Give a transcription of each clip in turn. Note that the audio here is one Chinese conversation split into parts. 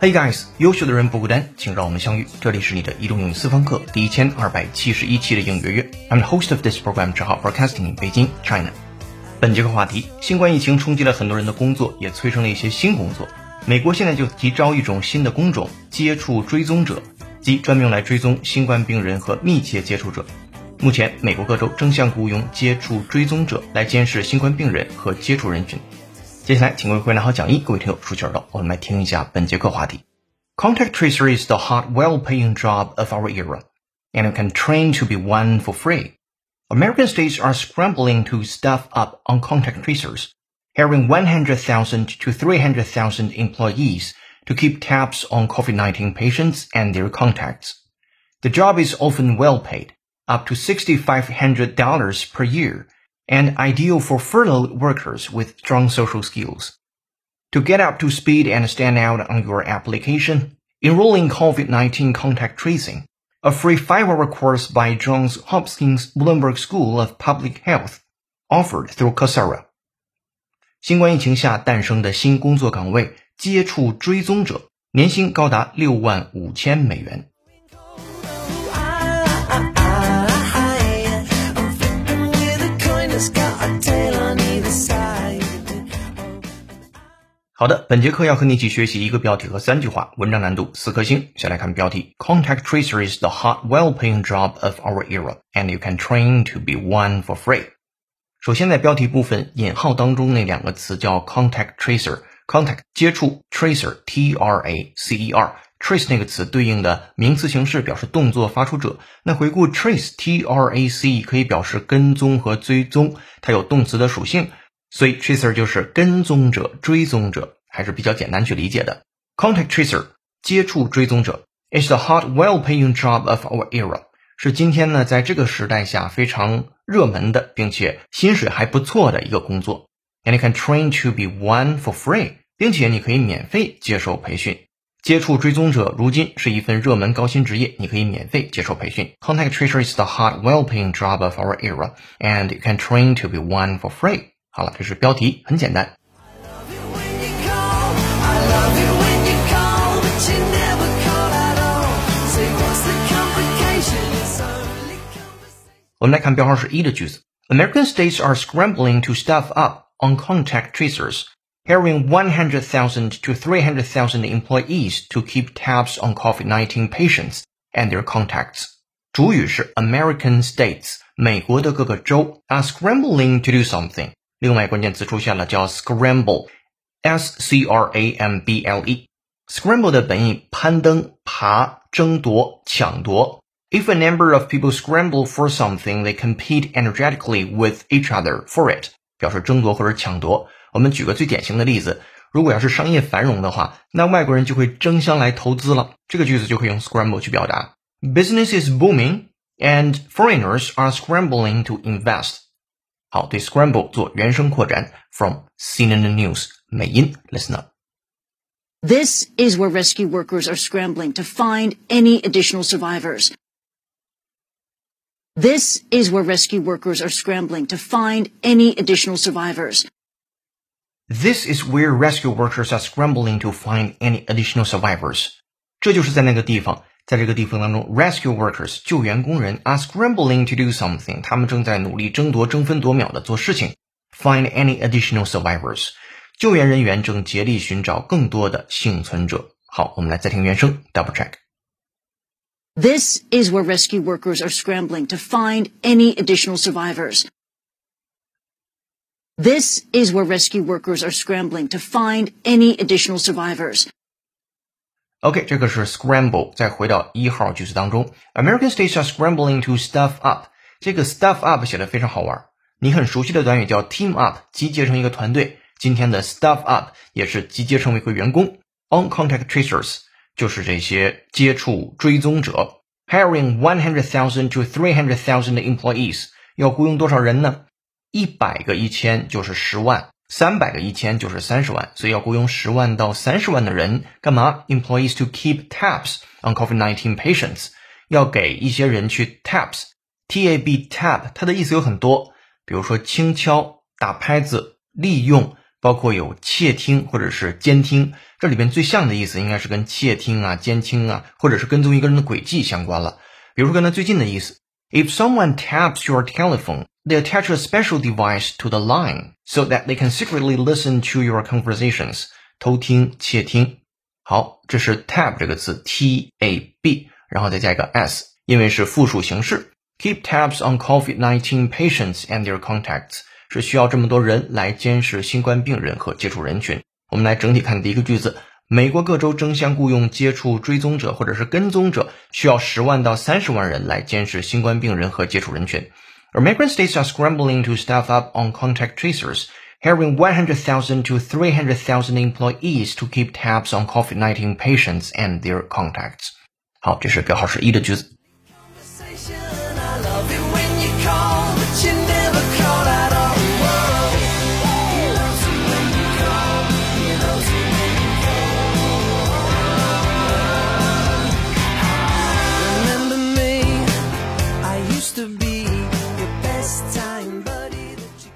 Hey guys，优秀的人不孤单，请让我们相遇。这里是你的移动英语私房课第一千二百七十一期的英语约。I'm the host of this program，正好 broadcasting in Beijing, China。本节课话题：新冠疫情冲击了很多人的工作，也催生了一些新工作。美国现在就急招一种新的工种——接触追踪者，即专门用来追踪新冠病人和密切接触者。目前，美国各州争相雇佣接触追踪者来监视新冠病人和接触人群。接下来，请各位回来好讲义，各位听友竖起耳朵，我们来听一下本节课话题。Contact tracer is the hot, well-paying job of our era, and you can train to be one for free. American states are scrambling to staff up on contact tracers, hiring 100,000 to 300,000 employees to keep tabs on COVID-19 patients and their contacts. The job is often well paid, up to $6,500 per year, and ideal for furloughed workers with strong social skills. To get up to speed and stand out on your application, enroll in COVID-19 contact tracing, a free five-hour course by Johns Hopkins Bloomberg School of Public Health, offered through Coursera. 新冠疫情下诞生的新工作岗位——接触追踪者，年薪高达六万五千美元。 好的，本节课要和你一起学习一个标题和三句话，文章难度四颗星。先来看标题：Contact tracer is the hot, well-paying job of our era, and you can train to be one for free。首先，在标题部分引号当中那两个词叫 contact tracer，contact 接触，tracer，t r a c e r，trace 那个词对应的名词形式表示动作发出者。那回顾 trace，t r a c 可以表示跟踪和追踪，它有动词的属性。所以 tracer 就是跟踪者、追踪者，还是比较简单去理解的。Contact tracer 接触追踪者，is the hot, well-paying job of our era，是今天呢在这个时代下非常热门的，并且薪水还不错的一个工作。And you can train to be one for free，并且你可以免费接受培训。接触追踪者如今是一份热门高薪职业，你可以免费接受培训。Contact tracer is the hot, well-paying job of our era，and you can train to be one for free。好了，这是标题，很简单。我们来看标号是一的句子：American states are scrambling to staff up on contact tracers, hiring 100,000 to 300,000 employees to keep tabs on COVID-19 patients and their contacts. 主语是 American states，美国的各个州 are scrambling to do something。 另外关键词出现了，叫 scramble，s c r a m b l e。scramble 的本意攀登、爬、争夺、抢夺。If a number of people scramble for something, they compete energetically with each other for it，表示争夺或者抢夺。我们举个最典型的例子，如果要是商业繁荣的话，那外国人就会争相来投资了。这个句子就可以用 scramble 去表达。Business is booming, and foreigners are scrambling to invest. 好，对 scramble 做原声扩展，from CNN News 美音，listen up。This is where rescue workers are scrambling to find any additional survivors. This is where rescue workers are scrambling to find any additional survivors. This is where rescue workers are scrambling to find any additional survivors. 这就是在那个地方。 在这个地方当中，rescue workers 救援工人 are scrambling to do something，他们正在努力争夺、争分夺秒的做事情。Find any additional survivors，救援人员正竭力寻找更多的幸存者。好，我们来再听原声，double check。This is where rescue workers are scrambling to find any additional survivors. This is where rescue workers are scrambling to find any additional survivors. OK，这个是 scramble。再回到一号句子当中，American states are scrambling to stuff up。这个 stuff up 写的非常好玩。你很熟悉的短语叫 team up，集结成一个团队。今天的 stuff up 也是集结成为一个员工。On contact tracers 就是这些接触追踪者。Hiring one hundred thousand to three hundred thousand employees，要雇佣多少人呢？一百个一千就是十万三百个一千就是三十万，所以要雇佣十万到三十万的人干嘛？Employees to keep tabs on COVID-19 patients，要给一些人去 tabs，T A B tab，它的意思有很多，比如说轻敲、打拍子、利用，包括有窃听或者是监听。这里边最像的意思应该是跟窃听啊、监听啊，或者是跟踪一个人的轨迹相关了。比如说跟他最近的意思，If someone taps your telephone。They attach a special device to the line so that they can secretly listen to your conversations. 偷听、窃听。好，这是 tab 这个词，t a b，然后再加一个 s，因为是复数形式。Keep tabs on COVID-19 patients and their contacts 是需要这么多人来监视新冠病人和接触人群。我们来整体看第一个句子。美国各州争相雇佣接触追踪者或者是跟踪者，需要十万到三十万人来监视新冠病人和接触人群。American states are scrambling to staff up on contact tracers, hiring 100,000 to 300,000 employees to keep tabs on COVID-19 patients and their contacts. 好，这是标号是一的句子。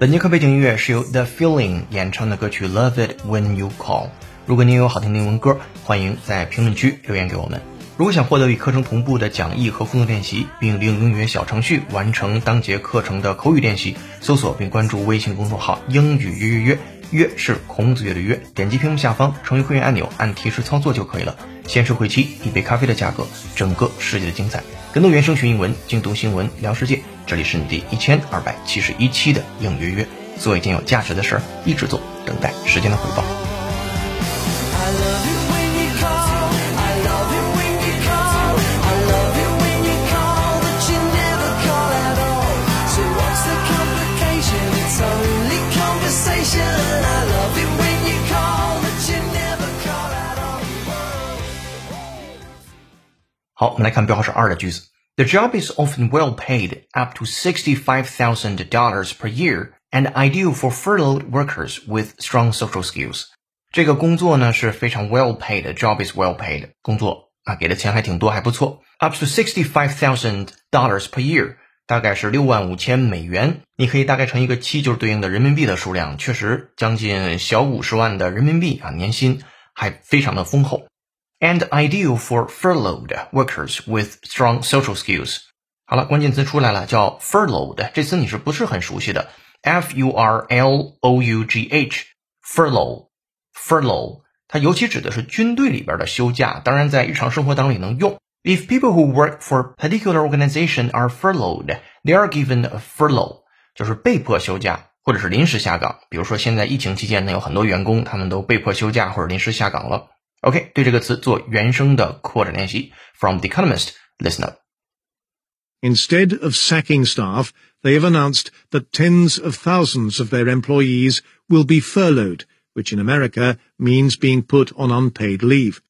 本节课背景音乐是由 The Feeling 演唱的歌曲 Love It When You Call。如果您有好听的英文歌，欢迎在评论区留言给我们。如果想获得与课程同步的讲义和互动练习，并利用英语小程序完成当节课程的口语练习，搜索并关注微信公众号“英语约约约”，约是孔子约的约。点击屏幕下方成为会员按钮，按提示操作就可以了。限时会期，一杯咖啡的价格，整个世界的精彩。更多原声学英文，精读新闻，聊世界。这里是你第一千二百七十一期的应约约，做一件有价值的事儿，一直做，等待时间的回报。好，我们来看标号是二的句子。The job is often well paid, up to $65,000 per year, and ideal for furloughed workers with strong social skills. 这个工作呢是非常 well paid job is well paid 工作啊，给的钱还挺多，还不错，up to sixty-five thousand dollars per year，大概是六万五千美元。你可以大概乘一个七，就是对应的人民币的数量，确实将近小五十万的人民币啊，年薪还非常的丰厚。 and ideal for furloughed workers with strong social skills。好了，关键词出来了，叫 furloughed。这词你是不是很熟悉的？F U R L O U G H，furlough，furlough，它尤其指的是军队里边的休假，当然在日常生活当中也能用。If people who work for a particular organization are furloughed, they are given a furlough，就是被迫休假或者是临时下岗。比如说现在疫情期间呢，有很多员工他们都被迫休假或者临时下岗了。 OK，对这个词做原声的扩展练习。From The Economist, listen up. Instead of sacking staff, they have announced that tens of thousands of their employees will be furloughed, which in America means being put on unpaid leave.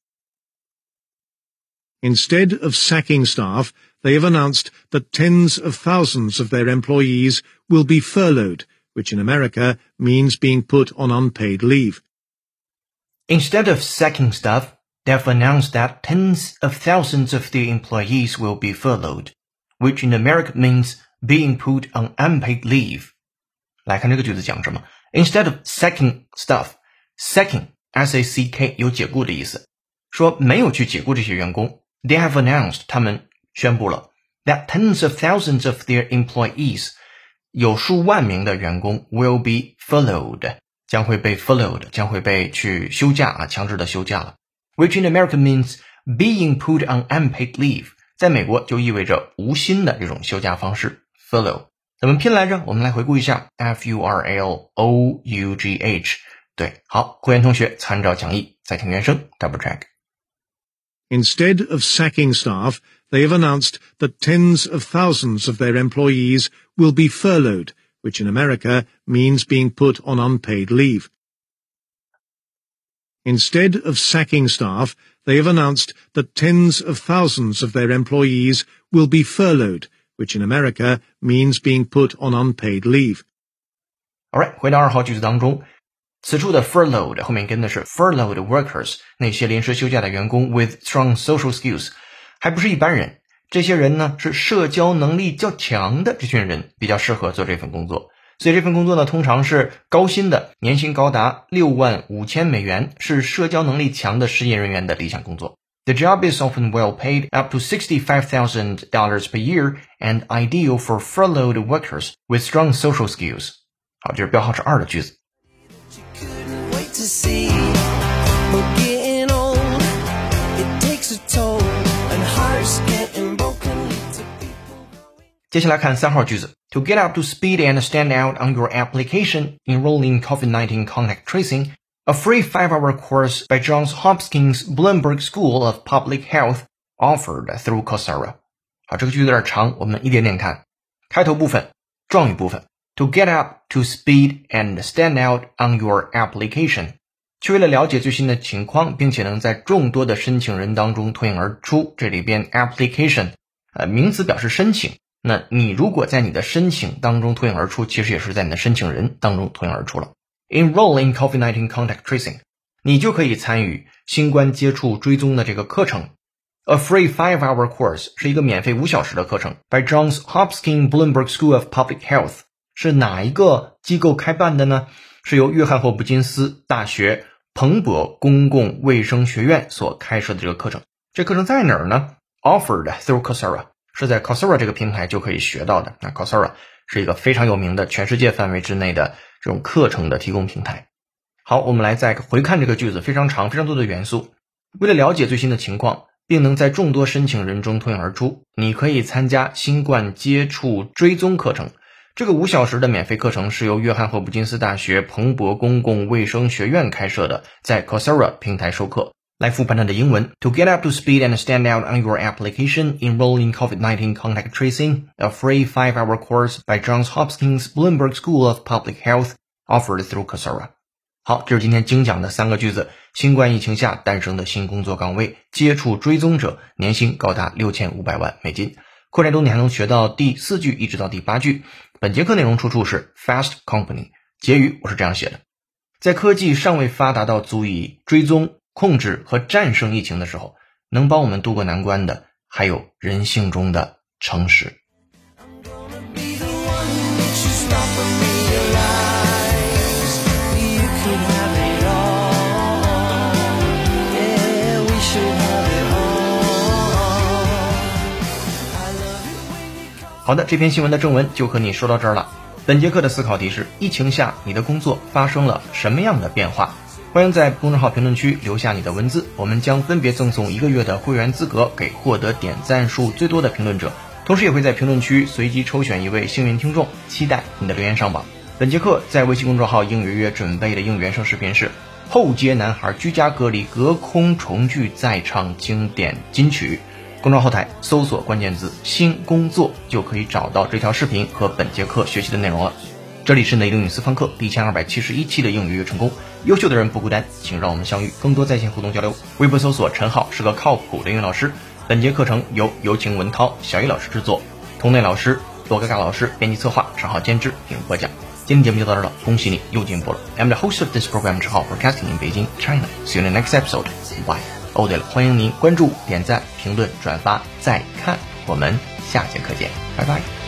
Instead of sacking staff, they have announced that tens of thousands of their employees will be furloughed, which in America means being put on unpaid leave. Instead of sacking staff, they've announced that tens of thousands of their employees will be furloughed, which in America means being put on unpaid leave. 来看这个句子讲什么？Instead of sacking staff, sacking s a c k 有解雇的意思，说没有去解雇这些员工。They have announced 他们宣布了 that tens of thousands of their employees 有数万名的员工 will be furloughed 将会被 furloughed，将会被去休假啊，强制的休假了。Which in America means being put on unpaid leave，在美国就意味着无薪的这种休假方式。furlough 怎么拼来着？我们来回顾一下，f u r l o u g h。对，好，会员同学参照讲义再听原声，double check。Instead of sacking staff, they have announced that tens of thousands of their employees will be furloughed which in America means being put on unpaid leave. Instead of sacking staff, they have announced that tens of thousands of their employees will be furloughed, which in America means being put on unpaid leave. Alright，回到二号句子当中 此处的 furloughed 后面跟的是 furloughed workers，那些临时休假的员工 with strong social skills，还不是一般人。 这些人呢是社交能力较强的，这群人比较适合做这份工作。所以这份工作呢通常是高薪的，年薪高达六万五千美元，是社交能力强的失业人员的理想工作。The job is often well paid, up to sixty-five thousand dollars per year, and ideal for furloughed workers with strong social skills. 好，这是标号是二的句子。接下来看三号句子：To get up to speed and stand out on your application, enroll in COVID-19 contact tracing. A free five-hour course by Johns Hopkins Bloomberg School of Public Health offered through Coursera。好，这个句子有点长，我们一点点看。开头部分，状语部分。To get up to speed and stand out on your application，去为了了解最新的情况，并且能在众多的申请人当中脱颖而出。这里边 application，呃，名词表示申请。 那你如果在你的申请当中脱颖而出，其实也是在你的申请人当中脱颖而出了。Enroll in COVID-19 contact tracing，你就可以参与新冠接触追踪的这个课程。A free five-hour course 是一个免费五小时的课程，by Johns Hopkins Bloomberg School of Public Health 是哪一个机构开办的呢？是由约翰霍普金斯大学彭博公共卫生学院所开设的这个课程。这课程在哪儿呢？Offered through Coursera 是在 c o s e r a 这个平台就可以学到的。那 c o s e r a 是一个非常有名的全世界范围之内的。这种课程的提供平台。好，我们来再回看这个句子，非常长，非常多的元素。为了了解最新的情况，并能在众多申请人中脱颖而出，你可以参加新冠接触追踪课程。这个五小时的免费课程是由约翰霍普金斯大学彭博公共卫生学院开设的，在 c o s e r a 平台授课。来复盘它的英文：To get up to speed and stand out on your application, enroll in COVID-19 contact tracing, a free five-hour course by Johns Hopkins Bloomberg School of Public Health offered through Coursera。好，这是今天精讲的三个句子。新冠疫情下诞生的新工作岗位，接触追踪者，年薪高达六千五百万美金。扩展中，你还能学到第四句一直到第八句。本节课内容出处是 Fast Company。结语我是这样写的：在科技尚未发达到足以追踪。控制和战胜疫情的时候，能帮我们渡过难关的，还有人性中的诚实。好的，这篇新闻的正文就和你说到这儿了。本节课的思考题是：疫情下你的工作发生了什么样的变化？欢迎在公众号评论区留下你的文字，我们将分别赠送一个月的会员资格给获得点赞数最多的评论者，同时也会在评论区随机抽选一位幸运听众，期待你的留言上榜。本节课在微信公众号应约约准备的应原声视频是后街男孩居家隔离隔空重聚再唱经典金曲，公众号后台搜索关键字新工作就可以找到这条视频和本节课学习的内容了。这里是雷英语私房课第一千二百七十一期的英语约成功，优秀的人不孤单，请让我们相遇，更多在线互动交流。微博搜索陈浩是个靠谱的英语老师。本节课程由有请文涛、小易老师制作，童内老师、罗嘎嘎老师编辑策划，陈浩监制并播讲。今天节目就到这了，恭喜你又进步了。I'm the host of this program，陈浩，broadcasting in Beijing, China. See you in the next episode. Bye. 哦对了，欢迎您关注、点赞、评论、转发、再看，我们下节课见，拜拜。